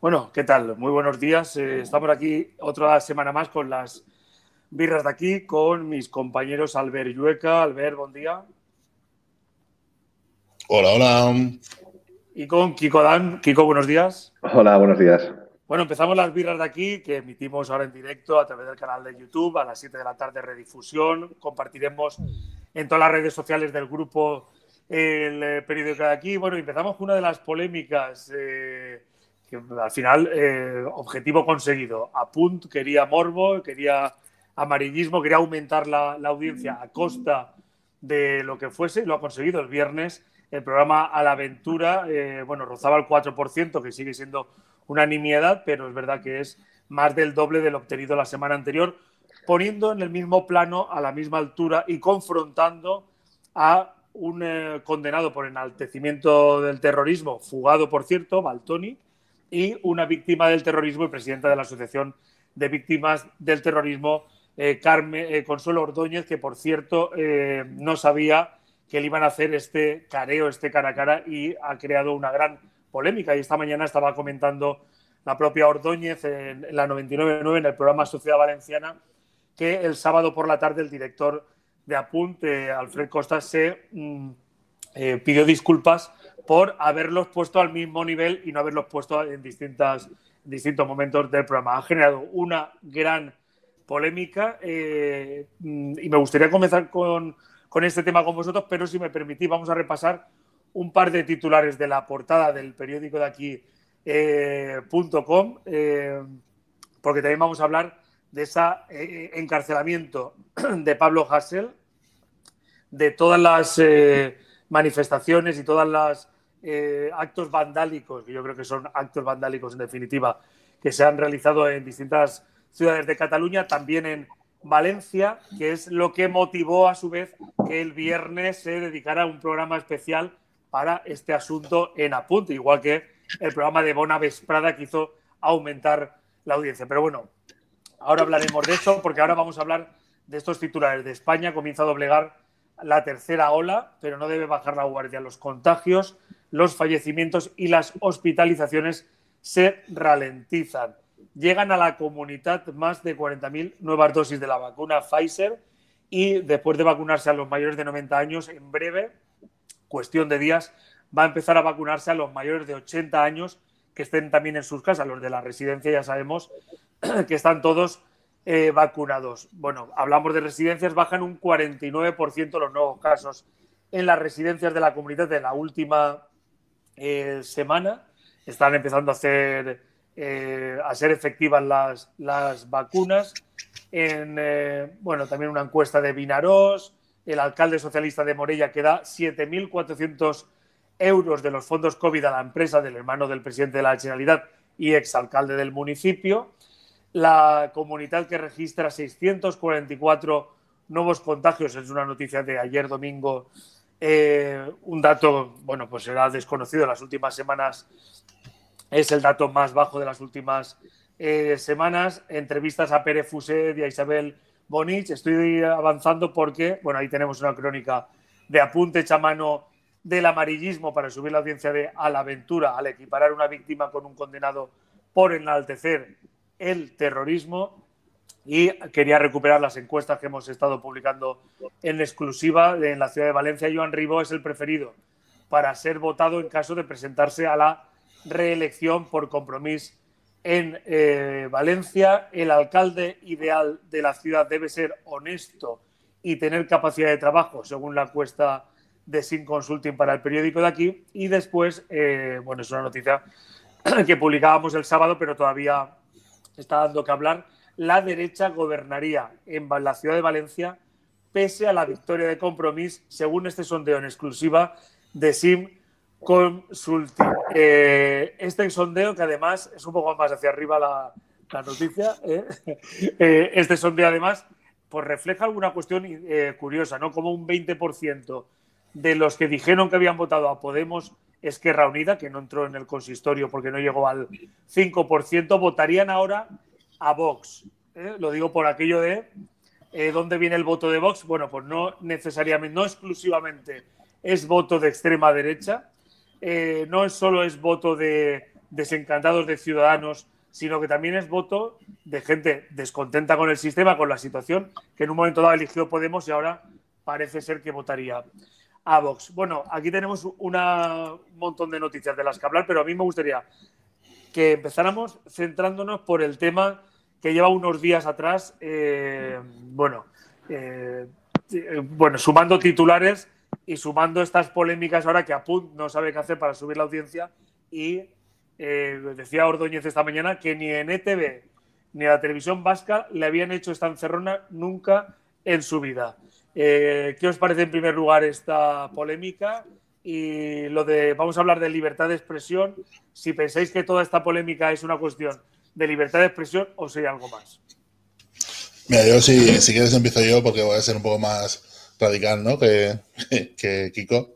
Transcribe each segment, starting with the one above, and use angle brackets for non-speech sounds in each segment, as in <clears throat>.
Bueno, ¿qué tal? Muy buenos días. Eh, estamos aquí otra semana más con las birras de aquí, con mis compañeros Albert Llueca. Albert, buen día. Hola, hola. Y con Kiko Dan. Kiko, buenos días. Hola, buenos días. Bueno, empezamos las birras de aquí, que emitimos ahora en directo a través del canal de YouTube a las 7 de la tarde, redifusión. Compartiremos en todas las redes sociales del grupo el eh, periódico de aquí. Bueno, empezamos con una de las polémicas. Eh, que al final, eh, objetivo conseguido. Apunt quería morbo, quería amarillismo, quería aumentar la, audiencia a costa de lo que fuese y lo ha conseguido el viernes. El programa A la Aventura, eh, bueno, rozaba el 4%, que sigue siendo una nimiedad, pero es verdad que es más del doble del obtenido la semana anterior, poniendo en el mismo plano, a la misma altura y confrontando a un eh, condenado por enaltecimiento del terrorismo, fugado por cierto, Baltoni, y una víctima del terrorismo y presidenta de la Asociación de Víctimas del Terrorismo, eh, Carmen eh, Consuelo Ordóñez, que por cierto eh, no sabía que le iban a hacer este careo, este cara a cara, y ha creado una gran polémica. Y esta mañana estaba comentando la propia Ordóñez en, la 99.9 en el programa Sociedad Valenciana que el sábado por la tarde el director de Apunte, Alfred Costa, se mm, pidió disculpas por haberlos puesto al mismo nivel y no haberlos puesto en distintas, distintos momentos del programa. Ha generado una gran polémica eh, y me gustaría comenzar con, este tema con vosotros, pero si me permitís vamos a repasar un par de titulares de la portada del periódico de aquí, eh, eh, porque también vamos a hablar de ese encarcelamiento de Pablo Hassel, de todas las manifestaciones y todas las eh, actos vandálicos, que yo creo que son actos vandálicos en definitiva, que se han realizado en distintas ciudades de Cataluña, también en Valencia, que es lo que motivó a su vez que el viernes se dedicara a un programa especial para este asunto en Apunte, igual que el programa de Bona Vesprada que hizo aumentar la audiencia. Pero bueno, ahora hablaremos de eso, porque ahora vamos a hablar de estos titulares de España. Comienza a doblegar la tercera ola, pero no debe bajar la guardia. Los contagios los fallecimientos y las hospitalizaciones se ralentizan. Llegan a la comunidad más de 40.000 nuevas dosis de la vacuna Pfizer y después de vacunarse a los mayores de 90 años, en breve, cuestión de días, va a empezar a vacunarse a los mayores de 80 años que estén también en sus casas. Los de la residencia ya sabemos <clears throat> que están todos eh, vacunados. Bueno, hablamos de residencias, bajan un 49% los nuevos casos en las residencias de la comunidad de la última eh, semana. Están empezando a hacer eh, a ser efectivas las, las vacunas. En, bueno, también una encuesta de Vinarós, el alcalde socialista de Morella que da 7.400 euros de los fondos COVID a la empresa del hermano del presidente de la Generalitat y exalcalde del municipio. La comunidad que registra 644 nuevos contagios, es una noticia de ayer domingo eh, un dato, bueno, pues era desconocido las últimas semanas, es el dato más bajo de las últimas eh, semanas. Entrevistas a Pere Fuset y a Isabel Bonich. Estoy avanzando porque, bueno, ahí tenemos una crónica de apunte hecha mano del amarillismo para subir la audiencia de A la aventura al equiparar una víctima con un condenado por enaltecer el terrorismo y quería recuperar las encuestas que hemos estado publicando en exclusiva en la ciudad de Valencia. Joan Ribó es el preferido para ser votado en caso de presentarse a la reelección por compromiso en eh, Valencia. El alcalde ideal de la ciudad debe ser honesto y tener capacidad de trabajo, según la encuesta de Sin Consulting para el periódico de aquí. Y después, eh, bueno, es una noticia <clears throat> que publicábamos el sábado, pero todavía está dando que hablar la derecha gobernaría en la ciudad de Valencia pese a la victoria de Compromís, según este sondeo en exclusiva de Sim Consulting. Eh, este sondeo, que además es un poco más hacia arriba la, noticia, ¿eh? <laughs> Eh, este sondeo además pues refleja alguna cuestión curiosa, ¿no? Como un 20% de los que dijeron que habían votado a Podemos Esquerra Unida, que no entró en el consistorio porque no llegó al 5%, votarían ahora a Vox. ¿eh? Lo digo por aquello de eh, dónde viene el voto de Vox. Bueno, pues no necesariamente, no exclusivamente es voto de extrema derecha, eh, no solo es voto de desencantados de ciudadanos, sino que también es voto de gente descontenta con el sistema, con la situación, que en un momento dado eligió Podemos y ahora parece ser que votaría a Vox. Bueno, aquí tenemos un montón de noticias de las que hablar, pero a mí me gustaría que empezáramos centrándonos por el tema que lleva unos días atrás, eh, bueno, eh, bueno, sumando titulares y sumando estas polémicas ahora que Apunt no sabe qué hacer para subir la audiencia y eh, decía Ordóñez esta mañana que ni en ETV ni a la televisión vasca le habían hecho esta encerrona nunca en su vida. ¿Qué os parece en primer lugar esta polémica? Y lo de, vamos a hablar de libertad de expresión, si pensáis que toda esta polémica es una cuestión de libertad de expresión o si hay algo más. Mira, yo si, si quieres empiezo yo porque voy a ser un poco más radical, ¿no? Que, <laughs> que Kiko.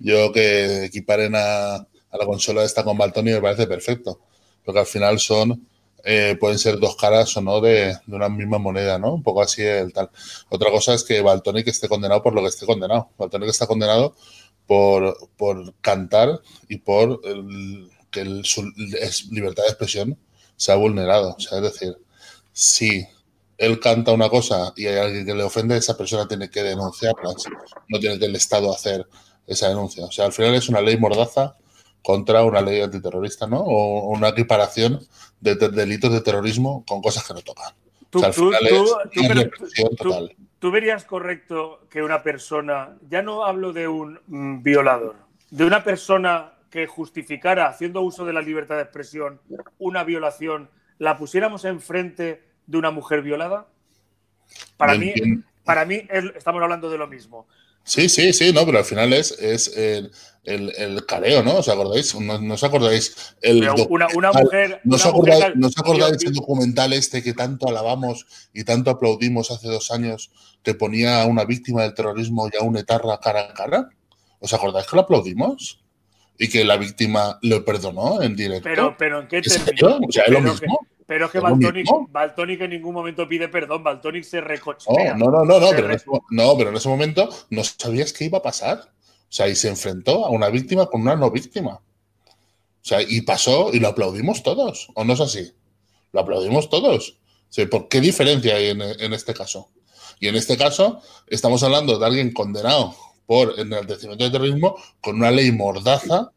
Yo que equiparen a, a la consola esta con Baltoni me parece perfecto. Porque al final son, eh, pueden ser dos caras o no de, de, una misma moneda, ¿no? Un poco así el tal. Otra cosa es que Baltonic esté condenado por lo que esté condenado. Baltonic está condenado por, por cantar y por el, que el, su libertad de expresión se ha vulnerado. O sea, es decir, si él canta una cosa y hay alguien que le ofende, esa persona tiene que denunciarla. No tiene que el Estado hacer esa denuncia. O sea, al final es una ley mordaza contra una ley antiterrorista, ¿no? O una equiparación de, de delitos de terrorismo con cosas que no tocan. Tú, o sea, al final tú, es tú, total. ¿Tú verías correcto que una persona, ya no hablo de un mm, violador, de una persona que justificara, haciendo uso de la libertad de expresión, una violación, la pusiéramos enfrente de una mujer violada? Para mí, para mí estamos hablando de lo mismo. Sí, sí, sí, no, pero al final es, es el, el, el careo, ¿no? ¿Os acordáis? ¿No, no os acordáis? El una, una, mujer. ¿No os acordáis, ¿no os acordáis el documental este que tanto alabamos y tanto aplaudimos hace dos años que ponía a una víctima del terrorismo y a un etarra cara a cara? ¿Os acordáis que lo aplaudimos? y que la víctima lo perdonó en directo. Pero, pero ¿en qué términos? O sea, es lo mismo. Que, pero es que Baltonic, en ningún momento pide perdón, Baltonic se recochea. No, no, no, no, pero, en ese, no, pero en ese momento no sabías qué iba a pasar. O sea, y se enfrentó a una víctima con una no víctima. O sea, y pasó y lo aplaudimos todos, ¿o no es así? Lo aplaudimos todos. O sea, ¿Por qué diferencia hay en, en este caso? Y en este caso estamos hablando de alguien condenado por enaltecimiento de terrorismo con una ley mordaza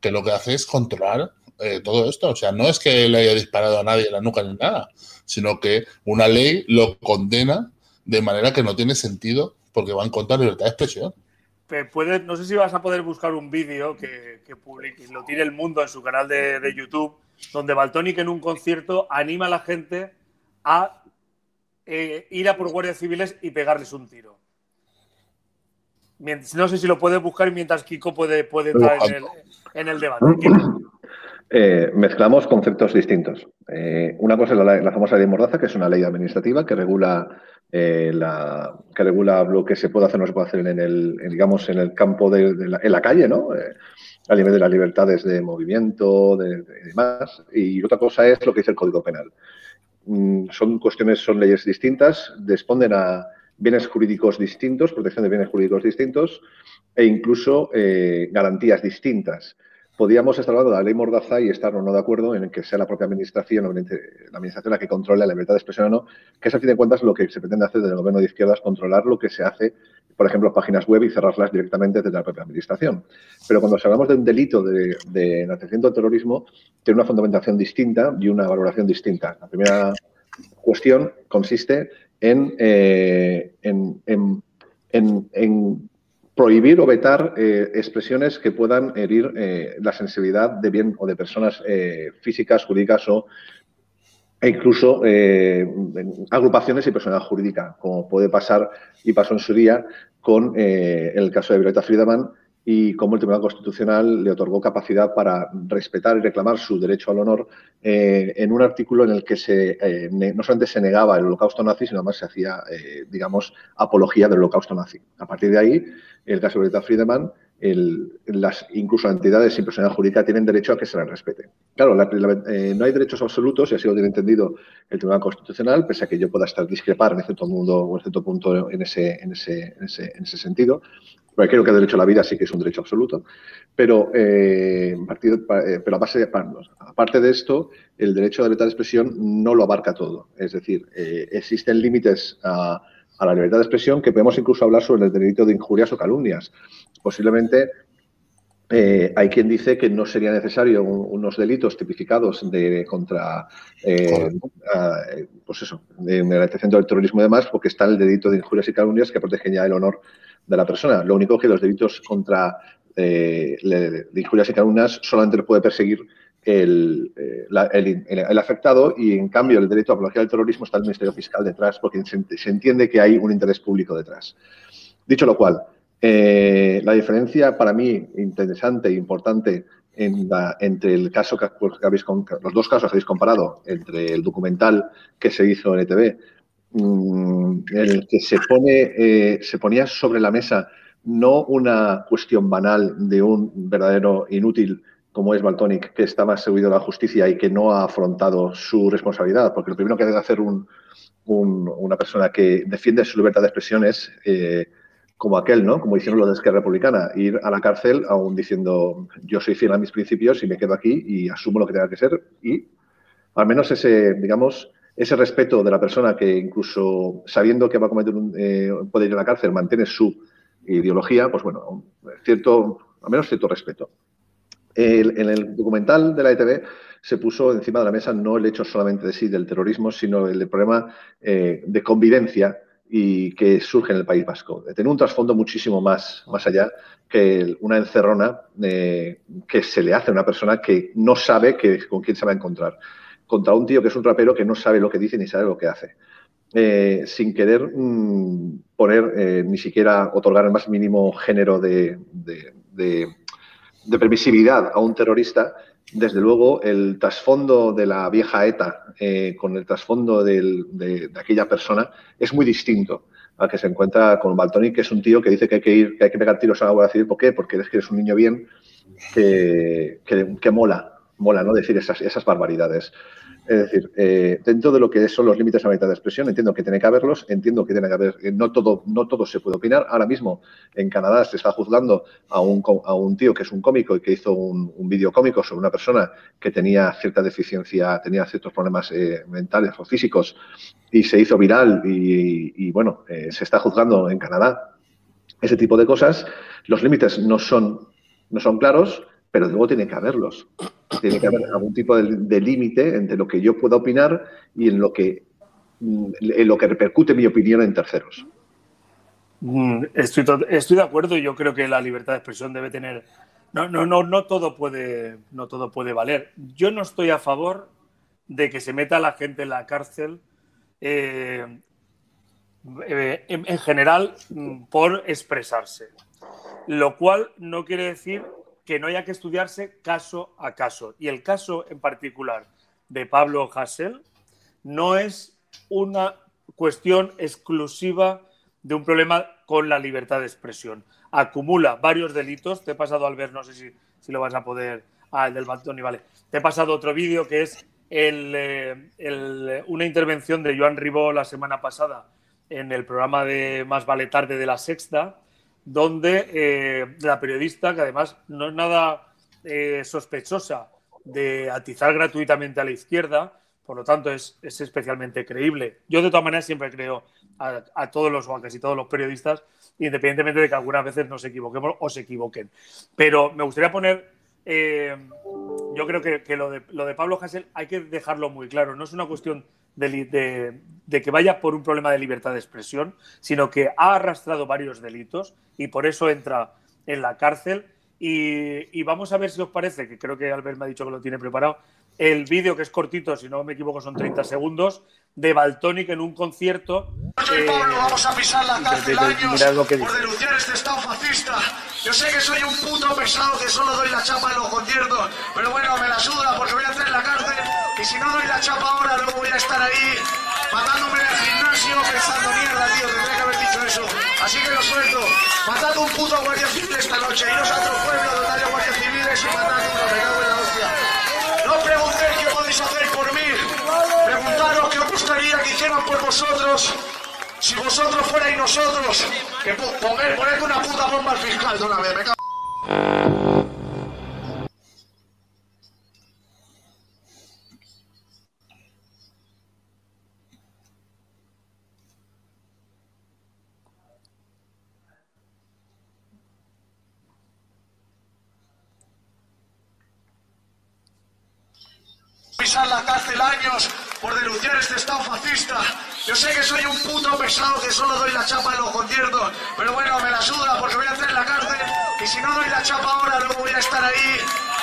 que lo que hace es controlar eh, todo esto. O sea, no es que le haya disparado a nadie en la nuca ni nada, sino que una ley lo condena de manera que no tiene sentido porque va en contra de la libertad de expresión. No sé si vas a poder buscar un vídeo que, que publique, lo tiene el mundo en su canal de, de YouTube, donde Baltonic en un concierto anima a la gente a eh, ir a por guardias civiles y pegarles un tiro. No sé si lo puedes buscar mientras Kiko puede, puede entrar en el, en el debate. Eh, mezclamos conceptos distintos. Eh, una cosa es la, famosa ley Mordaza, que es una ley administrativa que regula, eh, que regula lo que se puede hacer o no se puede hacer en el, digamos, en el campo de, la, en la calle, ¿no? Eh, a nivel de las libertades de movimiento, de, de, demás. Y otra cosa es lo que dice el Código Penal. Mm, son cuestiones, son leyes distintas, responden a bienes jurídicos distintos, protección de bienes jurídicos distintos e incluso garantías distintas. Podríamos estar hablando de la ley Mordaza y estar o no de acuerdo en que sea la propia administración, la administración la que controle la libertad de expresión o no, que es a fin de cuentas lo que se pretende hacer desde el gobierno de izquierdas, controlar lo que se hace, por ejemplo, páginas web y cerrarlas directamente desde la propia administración. Pero cuando hablamos de un delito de, de del terrorismo, tiene una fundamentación distinta y una valoración distinta. La primera cuestión consiste en, eh, en, prohibir o vetar eh, expresiones que puedan herir eh, la sensibilidad de bien o de personas eh, físicas, jurídicas o e incluso agrupaciones y personalidad jurídica, como puede pasar y pasó en su día con el caso de Violeta Friedemann, y cómo el Tribunal Constitucional le otorgó capacidad para respetar y reclamar su derecho al honor eh, en un artículo en el que se, eh, no solamente se negaba el holocausto nazi, sino además se hacía, eh, digamos, apología del holocausto nazi. A partir de ahí, el caso de Greta Friedemann, el, las, incluso entidades sin personalidad jurídica tienen derecho a que se les respete. Claro, la, la, no hay derechos absolutos, y así lo tiene entendido el Tribunal Constitucional, pese a que yo pueda estar discrepar en cierto mundo o en cierto punto en ese, en ese, en ese sentido. Porque creo que el derecho a la vida sí que es un derecho absoluto, pero, eh, eh, a base aparte de esto, el derecho a la libertad de expresión no lo abarca todo. Es decir, eh, existen límites a, la libertad de expresión que podemos incluso hablar sobre el delito de injurias o calumnias. Posiblemente eh, hay quien dice que no sería necesario unos delitos tipificados de contra eh, pues eso, de del terrorismo y demás, porque está el delito de injurias y calumnias que protegen ya el honor de la persona. Lo único que los delitos contra eh, de injurias y calumnias solamente lo puede perseguir el, el, afectado y, en cambio, el delito de apología del terrorismo está el Ministerio Fiscal detrás porque se entiende que hay un interés público detrás. Dicho lo cual, eh, la diferencia para mí interesante e importante entre el caso que, habéis, los dos casos que habéis comparado, entre el documental que se hizo en ETV, mm, el que se pone, eh, se ponía sobre la mesa no una cuestión banal de un verdadero inútil como es Baltonic, que está más seguido de la justicia y que no ha afrontado su responsabilidad, porque lo primero que debe hacer una persona que defiende su libertad de expresión es eh, como aquel, ¿no? Como hicieron los de Esquerra Republicana, ir a la cárcel aún diciendo yo soy fiel a mis principios y me quedo aquí y asumo lo que tenga que ser y al menos ese, digamos, ese respeto de la persona que incluso sabiendo que va a cometer un, eh, puede ir a la cárcel, mantiene su ideología, pues bueno, cierto, al menos cierto respeto. en el documental de la ETV se puso encima de la mesa no el hecho solamente de sí del terrorismo, sino el, problema eh, de convivencia y que surge en el País Vasco. Tiene un trasfondo muchísimo más, más allá que una encerrona eh, que se le hace a una persona que no sabe que, con quién se va a encontrar. Contra un tío que es un rapero que no sabe lo que dice ni sabe lo que hace. Eh, sin querer mm, poner eh, ni siquiera otorgar el más mínimo género de, de permisividad a un terrorista, desde luego, el trasfondo de la vieja ETA eh, con el trasfondo de, aquella persona es muy distinto al que se encuentra con Baltoni, que es un tío que dice que hay que ir, que hay que pegar tiros a la Guardia Civil. ¿Por qué? Porque es que eres un niño bien que, que, mola, mola, ¿no? Decir esas, esas barbaridades. Es decir, eh, dentro de lo que son los límites a la libertad de expresión, entiendo que tiene que haberlos, entiendo que tiene que haber, eh, no todo, no todo se puede opinar. Ahora mismo en Canadá se está juzgando a un, a un tío que es un cómico y que hizo un, un vídeo cómico sobre una persona que tenía cierta deficiencia, tenía ciertos problemas eh, mentales o físicos y se hizo viral y, bueno, se está juzgando en Canadá ese tipo de cosas. Los límites no son, no son claros pero luego tiene que haberlos. Tiene que haber algún tipo de, límite entre lo que yo pueda opinar y en lo que mm, lo que repercute mi opinión en terceros. Mm, estoy, de acuerdo yo creo que la libertad de expresión debe tener. No, no, no, no todo puede, no todo puede valer. Yo no estoy a favor de que se meta a la gente en la cárcel eh, eh, en, general mm, por expresarse. Lo cual no quiere decir que no haya que estudiarse caso a caso. Y el caso en particular de Pablo Hassel no es una cuestión exclusiva de un problema con la libertad de expresión. Acumula varios delitos. Te he pasado al ver, no sé si, si lo vas a poder. Ah, el del Bantoni, vale. Te he pasado otro vídeo que es eh, una intervención de Joan Ribó la semana pasada en el programa de Más Vale Tarde de la Sexta, donde eh, la periodista, que además no es nada eh, sospechosa de atizar gratuitamente a la izquierda, por lo tanto es, especialmente creíble. Yo de todas maneras siempre creo a, todos los o a casi todos los periodistas, independientemente de que algunas veces nos equivoquemos o se equivoquen. Pero me gustaría poner, eh, yo creo que, lo, de, lo de Pablo Hassel hay que dejarlo muy claro, no es una cuestión de, que vaya por un problema de libertad de expresión, sino que ha arrastrado varios delitos y por eso entra en la cárcel. Y, vamos a ver si os parece, que creo que Albert me ha dicho que lo tiene preparado, el vídeo que es cortito, si no me equivoco son 30 segundos, de Baltonic en un concierto. Eh, Pablo, vamos a pisar la cárcel años por denunciar este estado fascista. Yo sé que soy un puto pesado que solo doy la chapa en los conciertos, pero bueno, me la suda porque voy a hacer la cárcel y si no doy la chapa ahora, luego voy a estar ahí matándome en el gimnasio pensando mierda, tío, tendría que haber dicho eso. Así que lo suelto. Matando un puto guardia civil esta noche. Iros a otro pueblo donde haya guardias civiles y matad uno. Me cago en la hostia. No preguntéis qué podéis hacer por mí. Preguntaros qué os gustaría que hicieran por vosotros. Si vosotros fuerais nosotros, que poner, poner una puta bomba al fiscal de una vez, me cago. pisar la cárcel años por denunciar este estado fascista. Yo sé que soy un puto pesado que solo doy la chapa en los conciertos, pero bueno, me la suda porque voy a hacer la cárcel y si no doy la chapa ahora luego voy a estar ahí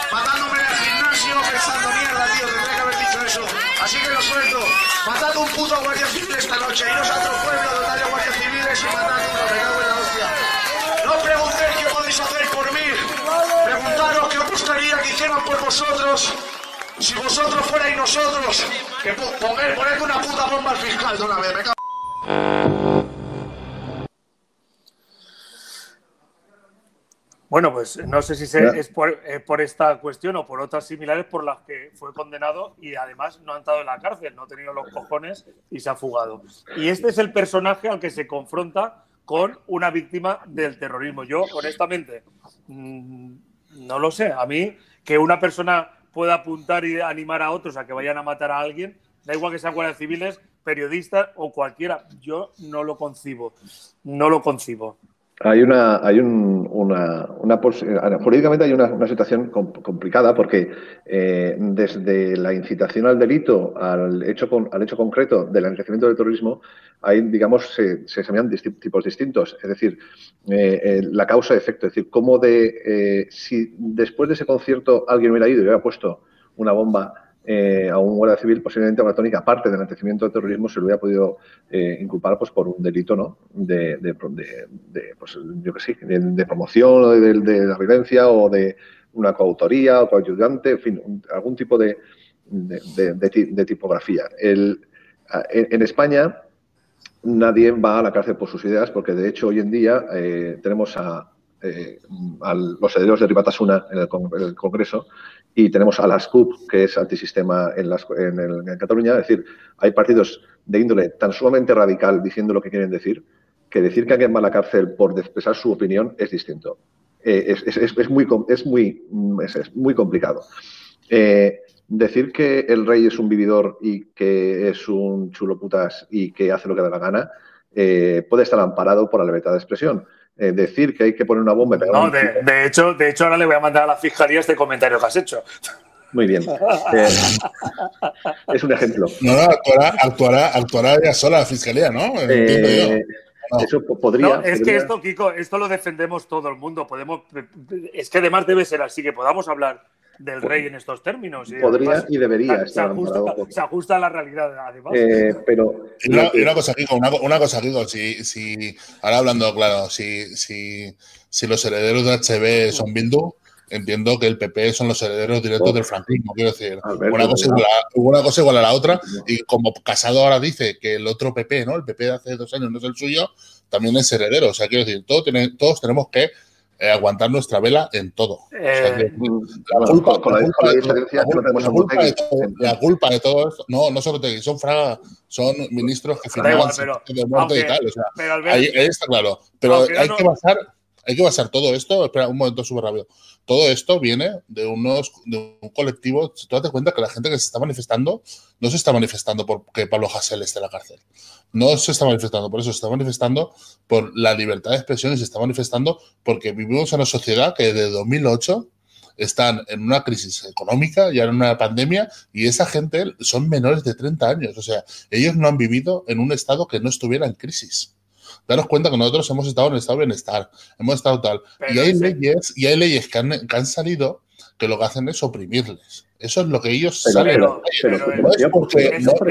matándome en el gimnasio pensando mierda, tío, tendría que haber dicho eso. Así que lo suelto, matando un puto guardia civil esta noche, iros a otro pueblo donde haya guardias civiles y matando uno, me cago en la hostia. No preguntéis qué podéis hacer por mí, preguntaros qué os gustaría que hicieran por vosotros. Si vosotros fuerais nosotros, que poner, poner una puta bomba al fiscal de una vez. Bueno, pues no sé si se, es por, eh, por, esta cuestión o por otras similares por las que fue condenado y además no ha entrado en la cárcel, no ha tenido los cojones y se ha fugado. Y este es el personaje al que se confronta con una víctima del terrorismo. Yo, honestamente, mmm, no lo sé. A mí, que una persona pueda apuntar y animar a otros a que vayan a matar a alguien, da igual que sean guardias civiles, periodistas o cualquiera. Yo no lo concibo, no lo concibo. Hay una, hay un, una, una, jurídicamente hay una, una situación complicada porque eh, desde la incitación al delito al hecho, con, al hecho concreto del enriquecimiento del terrorismo, hay, digamos, se, se examinan tipos distintos. Es decir, eh, eh, la causa-efecto. Es decir, cómo de, eh, si después de ese concierto alguien hubiera ido y hubiera puesto una bomba eh, a un guardia civil, posiblemente tónica, aparte del antecedimiento de terrorismo, se lo hubiera podido eh, inculpar pues, por un delito ¿no? de, de, de, de pues, yo que sé, de, promoción de, de, la violencia o de una coautoría o coayudante, en fin, algún tipo de, tipografía. El, en, en, España nadie va a la cárcel por sus ideas porque, de hecho, hoy en día eh, tenemos a, eh, a los herederos de Ribatasuna en el, Congreso y tenemos a las CUP, que es antisistema en, las, en, el, Cataluña. Es decir, hay partidos de índole tan sumamente radical diciendo lo que quieren decir, que decir que alguien va a la cárcel por expresar su opinión es distinto. Eh, es, es, es, muy, es, muy, es, muy complicado. Eh, decir que el rey es un vividor y que es un chulo putas y que hace lo que da la gana, eh, puede estar amparado por la libertad de expresión eh, decir que hay que poner una bomba. No, de, de, hecho, de hecho, ahora le voy a mandar a la fiscalía este comentario que has hecho. Muy bien. Eh, es un ejemplo. No, no, actuará, actuará, sola la fiscalía, ¿no? Eh, no. Eso podría. No, podría... es que esto, Kiko, esto lo defendemos todo el mundo. Podemos, es que además debe ser así que podamos hablar del rey en estos términos. Y Podría además, y debería se, ajusta, se ajusta, a la realidad, además. Eh, pero y una, y una, cosa, Kiko, una, una cosa, Kiko, si, si, ahora hablando claro, si, si, si los herederos de HB son Bildu, entiendo que el PP son los herederos directos oh. del franquismo, quiero decir, Alberto, una, cosa igual a, una cosa igual a la otra, y como Casado ahora dice que el otro PP, ¿no? El PP de hace dos años no es el suyo, también es heredero, o sea, quiero decir, todo tiene, todos tenemos que aguantar nuestra vela en todo. Eh, la, culpa, de todo, esto, no, no solo te son Fraga, son ministros que firmaban de muerte y tal. O sea, pero ver, ahí, ahí, está claro. Pero hay no, que basar, hay que basar todo esto, espera un momento súper rápido. Todo esto viene de unos de un colectivo. Tú date cuenta que la gente que se está manifestando no se está manifestando porque Pablo Hasél esté en la cárcel. No se está manifestando por eso, se está manifestando por la libertad de expresión y se está manifestando porque vivimos en una sociedad que desde 2008 están en una crisis económica, ya en una pandemia, y esa gente son menores de 30 años. O sea, ellos no han vivido en un estado que no estuviera en crisis daros cuenta que nosotros hemos estado en estado de bienestar, hemos estado tal. Pero y hay, leyes, y hay leyes que han, que han, salido que lo que hacen es oprimirles. Eso es lo que ellos pero, pero, pero, no es porque no, no,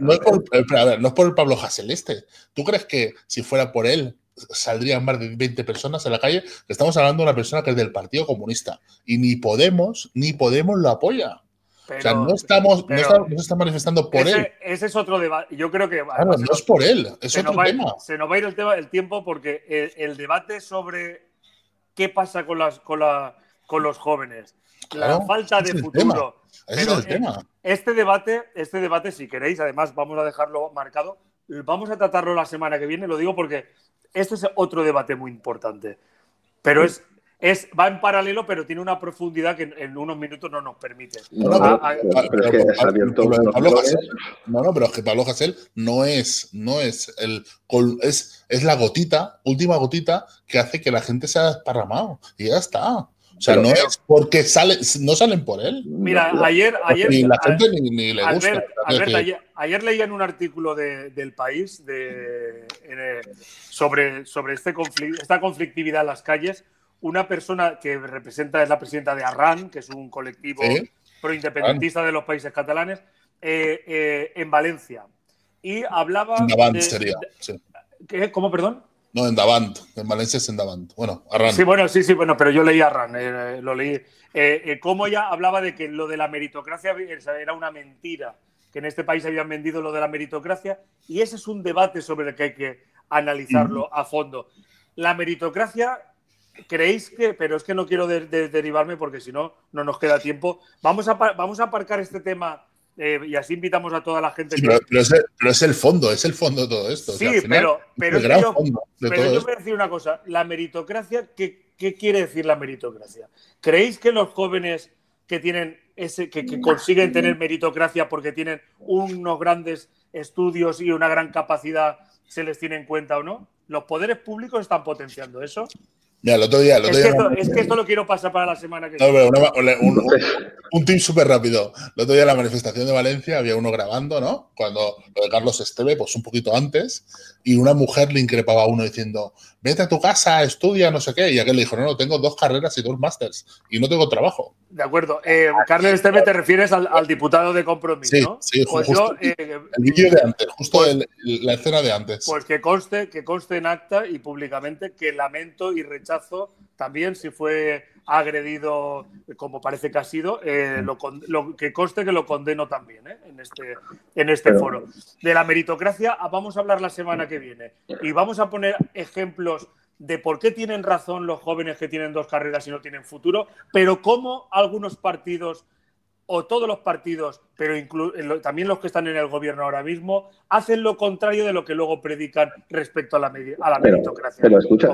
no, es por, a ver, no es por el Pablo Haseleste. ¿Tú crees que si fuera por él saldrían más de 20 personas a la calle? Estamos hablando de una persona que es del Partido Comunista y ni Podemos ni Podemos lo apoya. Pero, o sea, no estamos, no, estamos, no se está manifestando por ese, él. Ese es otro debate. Yo creo que. Claro, no es por él, es se otro va, tema. Se nos va a ir el, tema, el tiempo porque el, el, debate sobre qué pasa con, las, con, la, con los jóvenes, claro, la falta de futuro. Ese es el tema. Este debate, este debate, si queréis, además vamos a dejarlo marcado, vamos a tratarlo la semana que viene, lo digo porque este es otro debate muy importante, pero es es, va en paralelo, pero tiene una profundidad que en, unos minutos no nos permite. No, no, pero, es que Pablo Hassel no es, no es el es, es la gotita, última gotita, que hace que la gente se haya desparramado. Y ya está. O sea, no es porque sale, no salen por él. Mira, ayer, ayer, la gente ni, le gusta. ayer, leía en un artículo de, del país de, sobre, sobre este conflicto, esta conflictividad en las calles una persona que representa, es la presidenta de Arran, que es un colectivo proindependentista de los países catalanes, eh, eh, en Valencia. Y hablaba. En Davant sería. ¿Cómo, perdón? No, en Davant. En Valencia es en Davant. Bueno, Arran. Sí, bueno, sí, sí, bueno, pero yo leí Arran, eh, lo leí. cómo ella hablaba de que lo de la meritocracia era una mentira, que en este país habían vendido lo de la meritocracia, y ese es un debate sobre el que hay que analizarlo a fondo. La meritocracia ¿Creéis que, pero es que no quiero derivarme porque si no, no nos queda tiempo. Vamos a, vamos a aparcar este tema eh, y así invitamos a toda la gente. pero, es el, fondo, es el fondo de todo esto. Sí, pero, pero, yo, voy a decir una cosa. La meritocracia, ¿qué, ¿qué, quiere decir la meritocracia? ¿Creéis que los jóvenes que tienen ese, que, que consiguen tener meritocracia porque tienen unos grandes estudios y una gran capacidad se les tiene en cuenta o no? ¿Los poderes públicos están potenciando eso? Mira, el otro día. es, que esto, lo quiero pasar para la semana que viene. un, un, tip súper rápido. El otro día en la manifestación de Valencia había uno grabando, ¿no? Cuando lo de Carlos Esteve, pues un poquito antes, y una mujer le increpaba a uno diciendo: Vete a tu casa, estudia, no sé qué. Y aquel le dijo: No, no, tengo dos carreras y dos másters y no tengo trabajo. De acuerdo. Eh, Carlos Esteve, te refieres al, diputado de compromiso, sí, ¿no? Sí, pues justo, eh, el vídeo de antes, justo pues la escena de antes. Pues que conste, que conste en acta y públicamente que lamento y rechazo también si fue agredido, como parece que ha sido, eh, lo, que conste que lo condeno también ¿eh? en este, en este foro. De la meritocracia vamos a hablar la semana que viene y vamos a poner ejemplos de por qué tienen razón los jóvenes que tienen dos carreras y no tienen futuro, pero cómo algunos partidos o todos los partidos, pero también los que están en el gobierno ahora mismo, hacen lo contrario de lo que luego predican respecto a la, a la meritocracia. Pero escucha,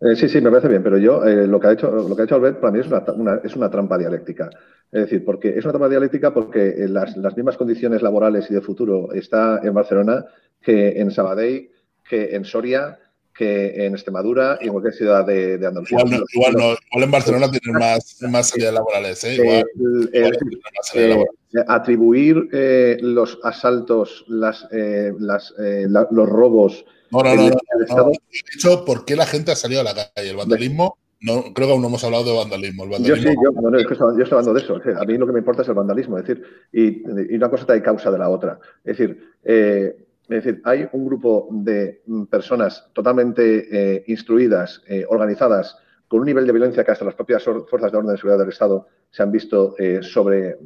eh, sí, sí, me parece bien, pero yo eh, lo, que ha hecho, lo que ha hecho Albert para mí es una, es una trampa dialéctica. Es decir, porque es una trampa dialéctica porque eh, las, las mismas condiciones laborales y de futuro está en Barcelona que en Sabadell, que en Soria, que en Extremadura y en cualquier ciudad de, Andalucía. Igual, igual, no, igual, en Barcelona tienen más, más salidas laborales. ¿eh? Igual, eh, atribuir eh, los asaltos, las, eh, las, los robos. No, no, no. no, He dicho por qué la gente ha salido a la calle. El vandalismo. No, creo que aún no hemos hablado de vandalismo. El vandalismo yo sí, yo, no, yo, estoy, hablando de eso. A mí lo que me importa es el vandalismo. Es decir, y, y una cosa trae causa de la otra. Es decir, eh, es decir, hay un grupo de mm, personas totalmente eh, instruidas, eh, organizadas, con un nivel de violencia que hasta las propias fuerzas de orden de seguridad del Estado se han visto eh, sobre,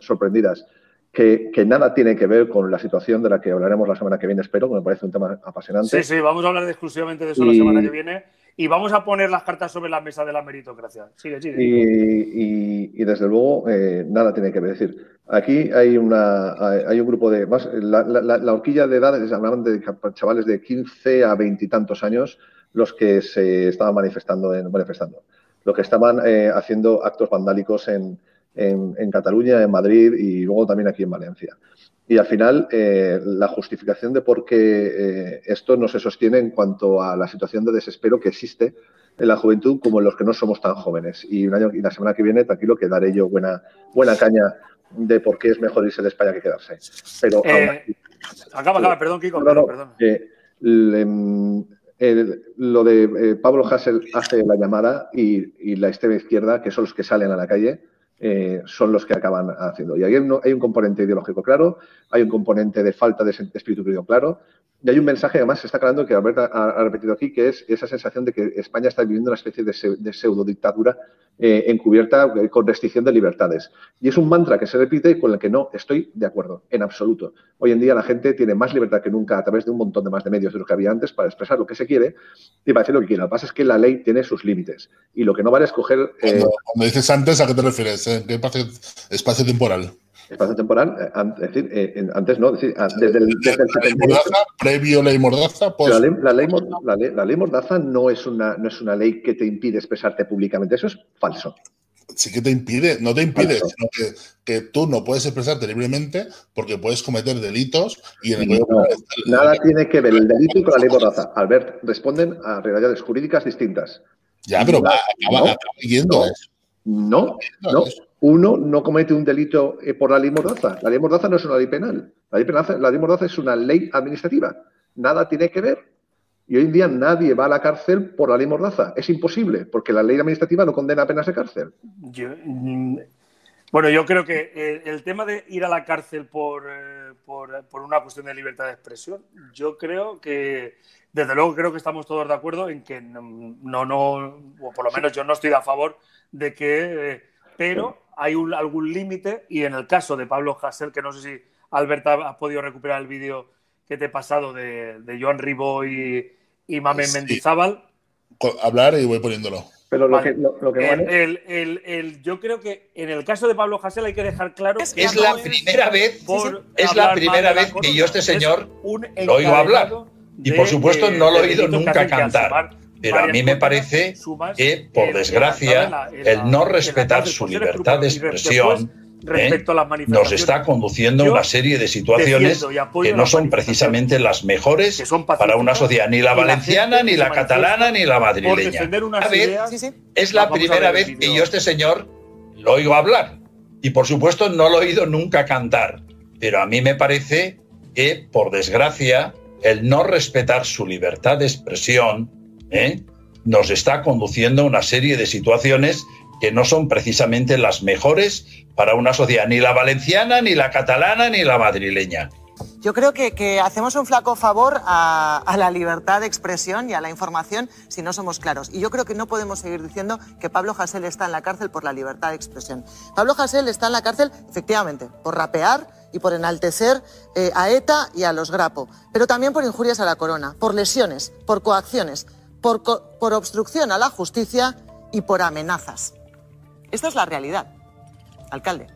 sorprendidas, que, nada tiene que ver con la situación de la que hablaremos la semana que viene, espero, que me parece un tema apasionante. Sí, sí, vamos a hablar exclusivamente de eso la semana que viene y vamos a poner las cartas sobre la mesa de la meritocracia. Sigue, sigue. Y, desde luego, nada tiene que ver. decir, Aquí hay, una, hay un grupo de. Más, la, horquilla de edades, hablaban de chavales de 15 a 20 y tantos años los que se estaban manifestando. En, manifestando. Los que estaban eh, haciendo actos vandálicos en, en, Cataluña, en Madrid y luego también aquí en Valencia. Y al final, eh, la justificación de por qué eh, esto no se sostiene en cuanto a la situación de desespero que existe en la juventud como en los que no somos tan jóvenes. Y, un año, y la semana que viene, tranquilo, que daré yo buena, buena caña de por qué es mejor irse de España que quedarse. Pero eh, acaba, acaba, perdón, Kiko. perdón, em, lo de eh, Pablo Hassel hace la llamada y, la extrema izquierda, que son los que salen a la calle, eh, son los que acaban haciendo. Y ahí hay un, componente ideológico claro, hay un componente de falta de espíritu crítico claro, y hay un mensaje, además, se está aclarando que Alberto ha, repetido aquí, que es esa sensación de que España está viviendo una especie de, de pseudo dictadura eh, encubierta eh, con restricción de libertades. Y es un mantra que se repite con el que no estoy de acuerdo, en absoluto. Hoy en día la gente tiene más libertad que nunca a través de un montón de más de medios de lo que había antes para expresar lo que se quiere y para decir lo que quiere. Lo que pasa es que la ley tiene sus límites y lo que no vale es. Eh, cuando, dices antes, ¿a qué te refieres? ¿En qué espacio temporal? Espacio temporal, eh, es decir, eh, antes no, desde el, desde el Mordaza, previo ley Mordaza, pues... La ley, la, ley, la, ley, Mordaza no es, una, no es una ley que te impide expresarte públicamente, eso es falso. Sí que te impide, no te impide, sino que, que, tú no puedes expresarte libremente porque puedes cometer delitos y en el Nada tiene que ver el delito con la ley Mordaza. Albert, responden a realidades jurídicas distintas. Ya, pero va, acaba, yendo eso. No, no. Uno no comete un delito eh, por la ley Mordaza. La ley Mordaza no es una ley penal. La ley, la ley Mordaza es una ley administrativa. Nada tiene que ver. Y hoy en día nadie va a la cárcel por la ley Mordaza. Es imposible, porque la ley administrativa no condena penas de cárcel. Mm, bueno, yo creo que el, tema de ir a la cárcel por, eh, por, por, una cuestión de libertad de expresión, yo creo que, desde luego creo que estamos todos de acuerdo en que no, no, o por lo menos yo no estoy a favor de que, eh, pero hay un, algún límite y en el caso de Pablo Hassel, que no sé si Alberta ha podido recuperar el vídeo que te he pasado de, de Joan Ribó y, y Mame Mendizábal. Hablar y voy poniéndolo. Pero lo que, lo, que el, el, el, yo creo que en el caso de Pablo Hassel hay que dejar claro es, que es la primera vez es la primera vez que yo este señor lo oigo hablar. y por supuesto no lo he oído nunca cantar pero a mí me parece que, por desgracia, el no respetar su libertad de expresión ¿eh? nos está conduciendo a una serie de situaciones que no son precisamente las mejores para una sociedad, ni la valenciana, ni la catalana, ni la madrileña. A ver, es la primera vez que yo este señor lo oigo hablar. Y por supuesto no lo he oído nunca cantar. Pero a mí me parece que, por desgracia, el no respetar su libertad de expresión ¿eh? nos está conduciendo a una serie de situaciones que no son precisamente las mejores para una sociedad, ni la valenciana, ni la catalana, ni la madrileña. Yo creo que, hacemos un flaco favor a, la libertad de expresión y a la información si no somos claros. Y yo creo que no podemos seguir diciendo que Pablo Hasél está en la cárcel por la libertad de expresión. Pablo Hasél está en la cárcel, efectivamente, por rapear y por enaltecer eh, a ETA y a los Grapo, pero también por injurias a la corona, por lesiones, por coacciones, por, por obstrucción a la justicia y por amenazas. Esta es la realidad, alcalde.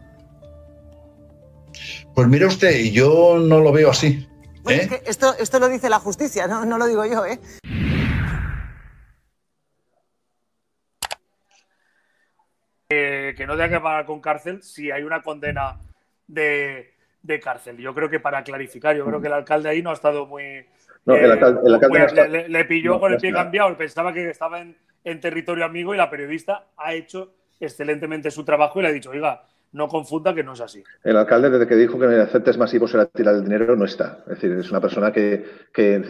Pues mire usted, yo no lo veo así. ¿eh? esto, esto lo dice la justicia, no, no lo digo yo, ¿eh? que no tenga que pagar con cárcel si hay una condena de, cárcel. Yo creo que para clarificar, yo creo que el alcalde ahí no ha estado muy. No, el alcalde, le, pilló con el pie cambiado, pensaba que estaba en, en, territorio amigo y la periodista ha hecho excelentemente su trabajo y le ha dicho, oiga, no confunda que no es así. El alcalde, desde que dijo que en aceptes masivos era tirar el dinero, no está. Es decir, es una persona que,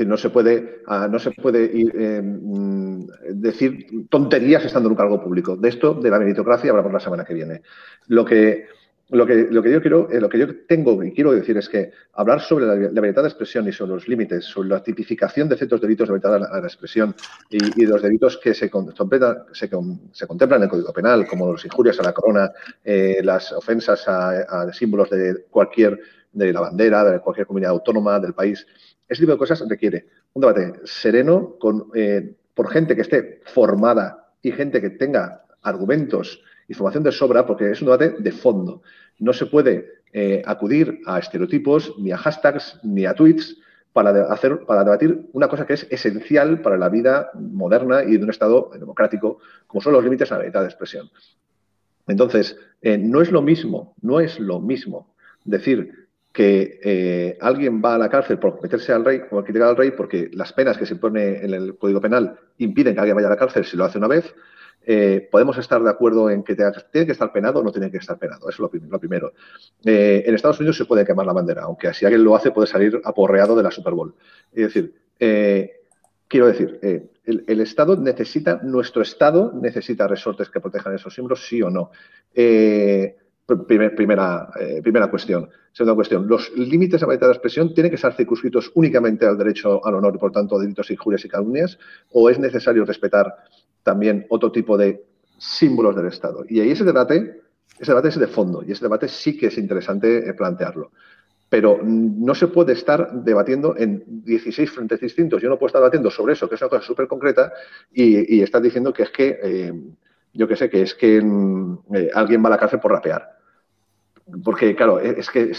no se puede, ah, no se puede eh, mm, decir tonterías estando en un cargo público. De esto, de la meritocracia, hablamos la semana que viene. Lo que lo que, lo que yo quiero, eh, lo que yo tengo y quiero decir es que hablar sobre la, libertad de expresión y sobre los límites, sobre la tipificación de ciertos delitos de libertad de la, expresión y, de los delitos que se, se, se, contemplan en el Código Penal, como los injurias a la corona, eh, las ofensas a, símbolos de cualquier, de la bandera, de cualquier comunidad autónoma del país, ese tipo de cosas requiere un debate sereno con, eh, por gente que esté formada y gente que tenga argumentos información de sobra porque es un debate de fondo. No se puede eh, acudir a estereotipos, ni a hashtags, ni a tweets para, hacer, para debatir una cosa que es esencial para la vida moderna y de un Estado democrático, como son los límites a la libertad de expresión. Entonces, eh, no es lo mismo, no es lo mismo decir que eh, alguien va a la cárcel por meterse al rey, por criticar al rey, porque las penas que se pone en el Código Penal impiden que alguien vaya a la cárcel si lo hace una vez, eh, podemos estar de acuerdo en que tiene que estar penado o no tiene que estar penado. Eso es lo, primero. Eh, en Estados Unidos se puede quemar la bandera, aunque si alguien lo hace puede salir aporreado de la Super Bowl. Es decir, eh, quiero decir, el, Estado necesita, nuestro Estado necesita resortes que protejan esos símbolos, sí o no. primera, primera cuestión. Segunda cuestión, los límites de la libertad de expresión tienen que ser circunscritos únicamente al derecho al honor y, por tanto, a delitos, injurias y calumnias, o es necesario respetar también otro tipo de símbolos del Estado. Y ahí ese debate, ese debate es de fondo y ese debate sí que es interesante eh, plantearlo. Pero no se puede estar debatiendo en 16 frentes distintos. Yo no puedo estar debatiendo sobre eso, que es una cosa súper concreta, y, y estás diciendo que es que, eh, yo qué sé, que es que mm, eh, alguien va a la cárcel por rapear. Porque, claro, es que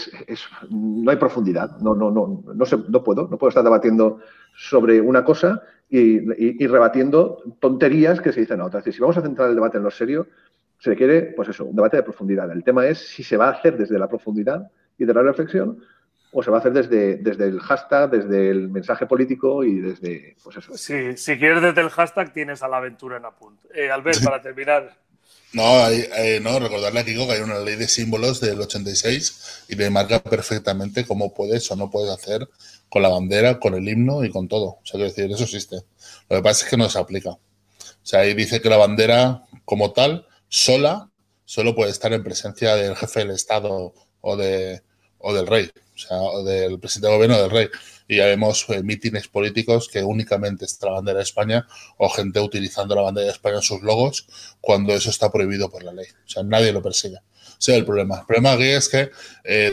no hay profundidad. No, no, no, no, sé, no puedo. No puedo estar debatiendo sobre una cosa y, rebatiendo tonterías que se dicen a otras. si vamos a centrar el debate en lo serio, se requiere, pues eso, un debate de profundidad. El tema es si se va a hacer desde la profundidad y de la reflexión o se va a hacer desde, desde el hashtag, desde el mensaje político y desde, pues eso. Sí, si quieres desde el hashtag tienes a la aventura en apunte. Eh, Albert, <laughs> para terminar. No, eh, no, recordarle a Kiko que hay una ley de símbolos del 86 y le marca perfectamente cómo puedes o no puedes hacer con la bandera, con el himno y con todo. O sea, quiero decir, eso existe. Lo que pasa es que no se aplica. O sea, ahí dice que la bandera como tal, sola, solo puede estar en presencia del jefe del Estado o, de, o del rey, o sea, del presidente de gobierno del rey. Y ya vemos eh, mítines políticos que únicamente está la bandera de España o gente utilizando la bandera de España en sus logos cuando eso está prohibido por la ley. O sea, nadie lo persigue. O sea, el problema. El problema aquí es que eh,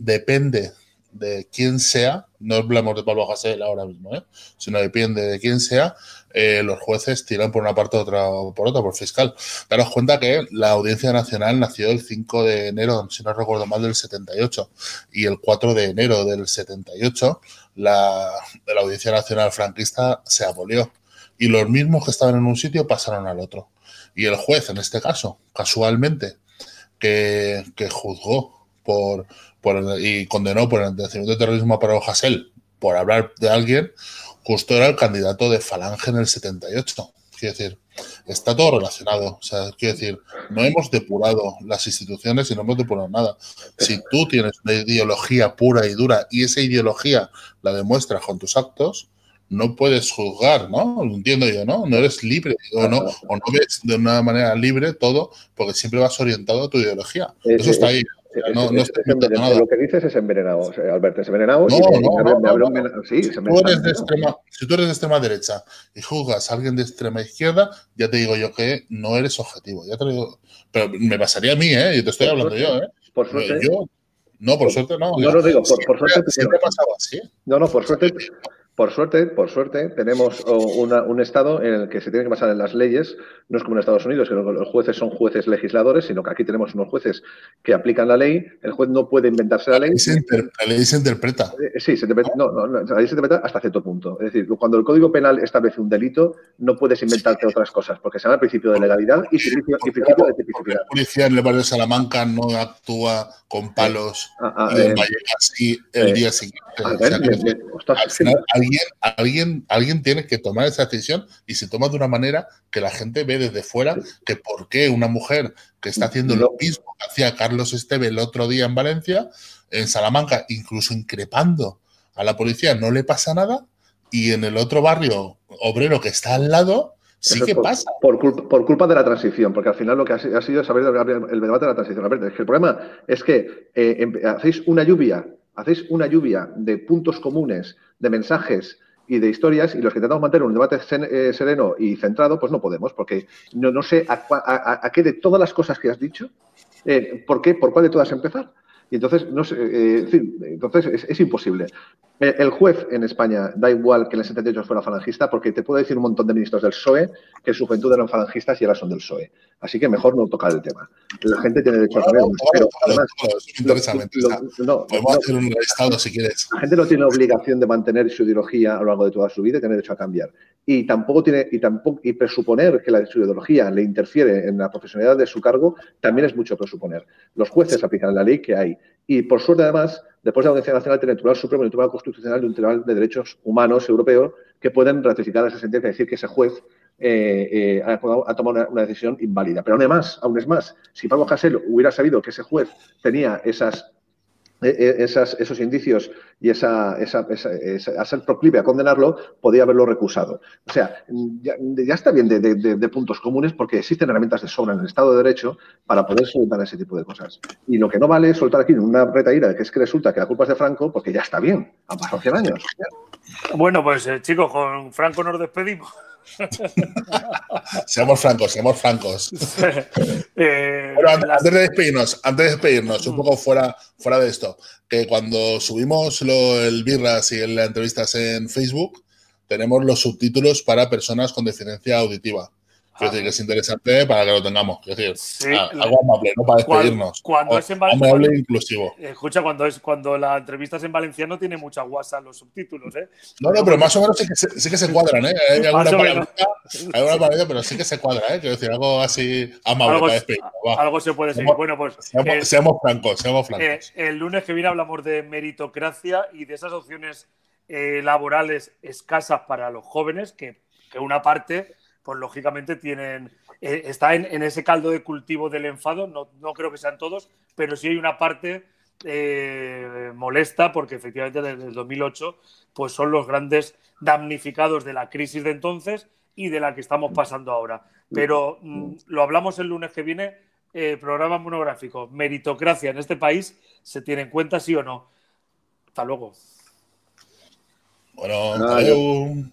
depende de quién sea, no hablamos de Pablo Hasél ahora mismo, ¿eh? sino depende de quién sea, eh, los jueces tiran por una parte o otra, por otra, por fiscal. Daros cuenta que la Audiencia Nacional nació el 5 de enero, si no recuerdo mal, del 78, y el 4 de enero del 78 la, la Audiencia Nacional franquista se abolió. Y los mismos que estaban en un sitio pasaron al otro. Y el juez, en este caso, casualmente, que juzgó por, y condenó por el antecedente de terrorismo a Pablo Hasél por hablar de alguien, justo era el candidato de Falange en el 78. Quiero decir, está todo relacionado. O sea, quiero decir, no hemos depurado las instituciones y no hemos depurado nada. Si tú tienes una ideología pura y dura y esa ideología la demuestras con tus actos, no puedes juzgar, ¿no? Lo entiendo yo, ¿no? No eres libre o no, o no ves de una manera libre todo porque siempre vas orientado a tu ideología. Eso está ahí. No, no Lo que dices es envenenado, Alberto, es envenenado. No, no, no, sí, si tú eres de extrema, si tú eres de extrema derecha y juzgas a alguien de extrema izquierda, ya te digo yo que no eres objetivo. Ya te digo, pero me pasaría a mí, ¿eh? Yo te estoy hablando yo, ¿eh? Por suerte. Yo, no, por suerte no. No lo digo, por, por suerte. Siempre pasaba así. No, no, por suerte por suerte, por suerte, tenemos un Estado en el que se tiene que basar en las leyes. No es como en Estados Unidos, que los jueces son jueces legisladores, sino que aquí tenemos unos jueces que aplican la ley. El juez no puede inventarse la ley. La ley se, interpreta. Eh, sí, se interpreta, no, no, la ley se interpreta hasta cierto punto. Es decir, cuando el Código Penal establece un delito, no puedes inventarte otras cosas, porque se llama principio de legalidad y principio, de tipicidad. La policía en el barrio de Salamanca no actúa con palos ah, ah, y eh, así el eh, día siguiente. al final, alguien, alguien, tiene que tomar esa decisión y se toma de una manera que la gente ve desde fuera que por qué una mujer que está haciendo lo mismo que hacía Carlos Esteve el otro día en Valencia, en Salamanca, incluso increpando a la policía, no le pasa nada y en el otro barrio obrero que está al lado, sí que pasa. Por culpa, por culpa, de la transición, porque al final lo que ha, sido saber el debate de la transición. el problema es que eh, hacéis una lluvia, hacéis una lluvia de puntos comunes, de mensajes y de historias, y los que intentamos mantener un debate eh, sereno y centrado, pues no podemos, porque no, no sé a, qué de todas las cosas que has dicho, eh, ¿por qué, por cuál de todas empezar? Y entonces, no sé, eh, entonces es, imposible. El juez en España da igual que en el 78 fuera falangista, porque te puedo decir un montón de ministros del PSOE que en su juventud eran falangistas y ahora son del PSOE. Así que mejor no tocar el tema. La gente tiene derecho a saber. no, podemos hacer un estado si quieres. La gente no tiene obligación de mantener su ideología a lo largo de toda su vida y tiene derecho a cambiar. Y tampoco tiene, y tampoco, y presuponer que la, su ideología le interfiere en la profesionalidad de su cargo, también es mucho presuponer. Los jueces aplican la ley que hay. Y por suerte, además, después de la Audiencia Nacional tiene el Tribunal Supremo y el Tribunal Constitucional y un Tribunal de Derechos Humanos europeo que pueden ratificar esa sentencia y decir que ese juez eh, eh, ha, tomado una, decisión inválida. Pero aún es más, aún es más. Si Pablo Hasél hubiera sabido que ese juez tenía esas esas, esos indicios y esa, esa, a ser proclive a condenarlo, podía haberlo recusado. O sea, ya, está bien de, puntos comunes porque existen herramientas de sobra en el Estado de Derecho para poder soltar ese tipo de cosas. Y lo que no vale es soltar aquí una retaíra de que es que resulta que la culpa es de Franco porque ya está bien, han pasado 100 años. Bueno, pues eh, chicos, con Franco nos despedimos. <laughs> seamos francos, seamos francos. <laughs> Eh, antes de despedirnos, antes de despedirnos, un poco fuera, fuera de esto, que cuando subimos el Birras y las entrevistas en Facebook, tenemos los subtítulos para personas con deficiencia auditiva. Quiero decir que es interesante para que lo tengamos. Quiero decir, algo amable, ¿no? Para despedirnos. Cuando, es en valenciano. Amable e inclusivo. Escucha, cuando, es, cuando la entrevista es en valenciano tiene mucha guasa los subtítulos, ¿eh? No, no, pero más o menos sí que se, sí que se cuadran, ¿eh? Hay alguna palabra, hay alguna palabra, pero sí que se cuadra, ¿eh? Quiero decir, algo así amable algo, para despedirnos. Algo se puede seguir. Bueno, pues. Seamos, francos, seamos francos. el lunes que viene hablamos de meritocracia y de esas opciones eh, laborales escasas para los jóvenes, que, que una parte, pues lógicamente tienen eh, está en, ese caldo de cultivo del enfado, no, no, creo que sean todos, pero sí hay una parte eh, molesta porque efectivamente desde el 2008 pues son los grandes damnificados de la crisis de entonces y de la que estamos pasando ahora. Pero mm, lo hablamos el lunes que viene, programa monográfico, meritocracia en este país, ¿se tiene en cuenta sí o no? Hasta luego. Bueno, adiós.